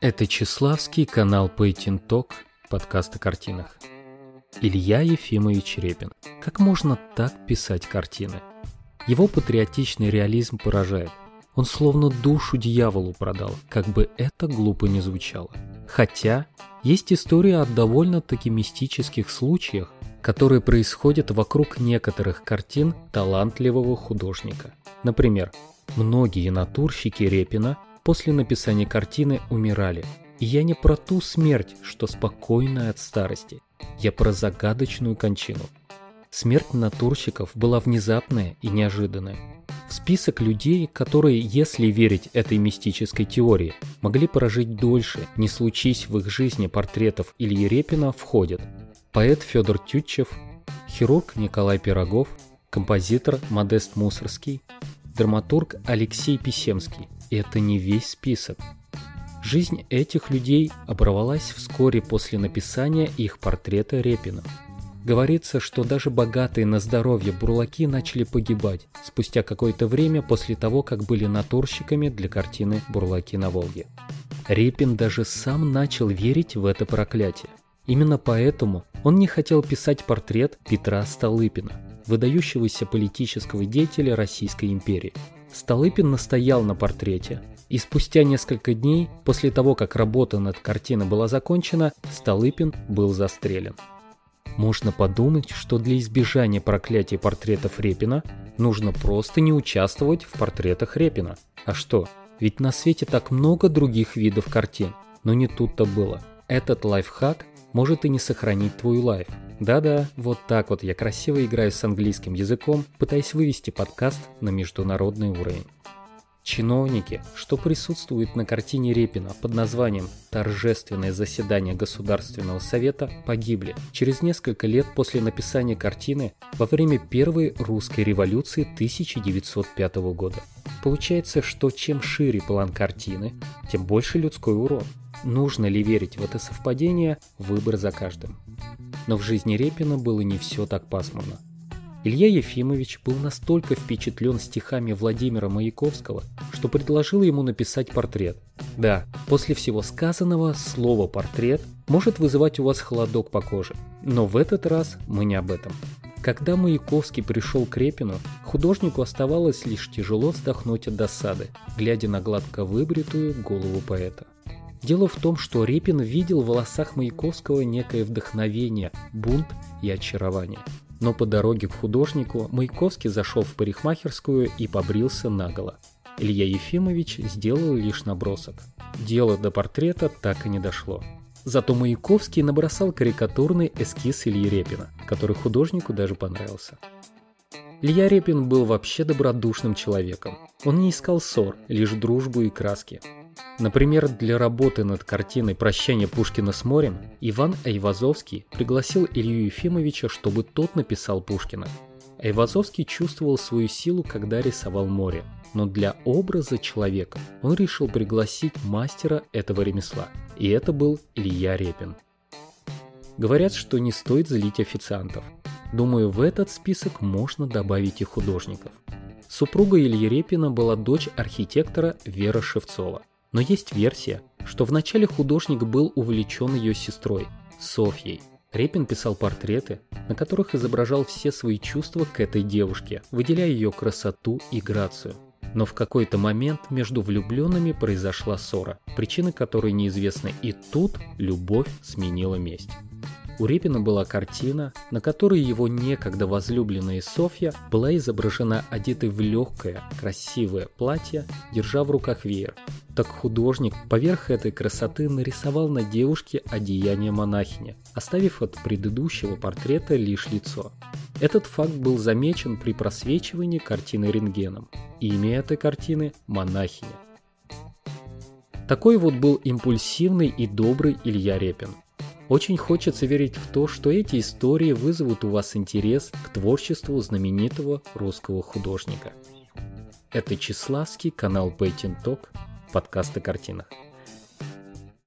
Это Чеславский канал Painting Talk, подкаст о картинах. Илья Ефимович Репин. Как можно так писать картины? Его патриотичный реализм поражает. Он словно душу дьяволу продал, как бы это глупо не звучало. Хотя, есть история о довольно-таки мистических случаях, которые происходят вокруг некоторых картин талантливого художника. Например, многие натурщики Репина после написания картины умирали. И я не про ту смерть, что спокойная от старости. Я про загадочную кончину. Смерть натурщиков была внезапная и неожиданная. В список людей, которые, если верить этой мистической теории, могли прожить дольше, не случись в их жизни портретов Ильи Репина, входят поэт Федор Тютчев, хирург Николай Пирогов, композитор Модест Мусорский, драматург Алексей Писемский. Это не весь список. Жизнь этих людей оборвалась вскоре после написания их портрета Репина. Говорится, что даже богатые на здоровье бурлаки начали погибать спустя какое-то время после того, как были натурщиками для картины «Бурлаки на Волге». Репин даже сам начал верить в это проклятие. Именно поэтому он не хотел писать портрет Петра Столыпина, выдающегося политического деятеля Российской империи. Столыпин настоял на портрете, и спустя несколько дней после того, как работа над картиной была закончена, Столыпин был застрелен. Можно подумать, что для избежания проклятия портретов Репина нужно просто не участвовать в портретах Репина. А что? Ведь на свете так много других видов картин. Но не тут-то было. Этот лайфхак может и не сохранить твой лайф. Да-да, вот так вот я красиво играю с английским языком, пытаясь вывести подкаст на международный уровень. Чиновники, что присутствуют на картине Репина под названием «Торжественное заседание Государственного Совета», погибли через несколько лет после написания картины во время Первой русской революции 1905 года. Получается, что чем шире план картины, тем больше людской урон. Нужно ли верить в это совпадение – выбор за каждым. Но в жизни Репина было не все так пасмурно. Илья Ефимович был настолько впечатлен стихами Владимира Маяковского, что предложил ему написать портрет. Да, после всего сказанного, слово «портрет» может вызывать у вас холодок по коже. Но в этот раз мы не об этом. Когда Маяковский пришел к Репину, художнику оставалось лишь тяжело вздохнуть от досады, глядя на гладко выбритую голову поэта. Дело в том, что Репин видел в волосах Маяковского некое вдохновение, бунт и очарование – но по дороге к художнику Маяковский зашел в парикмахерскую и побрился наголо. Илья Ефимович сделал лишь набросок. Дело до портрета так и не дошло. Зато Маяковский набросал карикатурный эскиз Ильи Репина, который художнику даже понравился. Илья Репин был вообще добродушным человеком. Он не искал ссор, лишь дружбу и краски. Например, для работы над картиной «Прощание Пушкина с морем» Иван Айвазовский пригласил Илью Ефимовича, чтобы тот написал Пушкина. Айвазовский чувствовал свою силу, когда рисовал море, но для образа человека он решил пригласить мастера этого ремесла, и это был Илья Репин. Говорят, что не стоит злить официантов. Думаю, в этот список можно добавить и художников. Супруга Ильи Репина была дочь архитектора Вера Шевцова. Но есть версия, что вначале художник был увлечен ее сестрой, Софьей. Репин писал портреты, на которых изображал все свои чувства к этой девушке, выделяя ее красоту и грацию. Но в какой-то момент между влюбленными произошла ссора, причины которой неизвестны, и тут любовь сменила месть. У Репина была картина, на которой его некогда возлюбленная Софья была изображена одетой в легкое, красивое платье, держа в руках веер. Так художник поверх этой красоты нарисовал на девушке одеяние монахини, оставив от предыдущего портрета лишь лицо. Этот факт был замечен при просвечивании картины рентгеном. Имя этой картины – монахиня. Такой вот был импульсивный и добрый Илья Репин – очень хочется верить в то, что эти истории вызовут у вас интерес к творчеству знаменитого русского художника. Это Чеславский, канал Painting Talk, подкаст о картинах.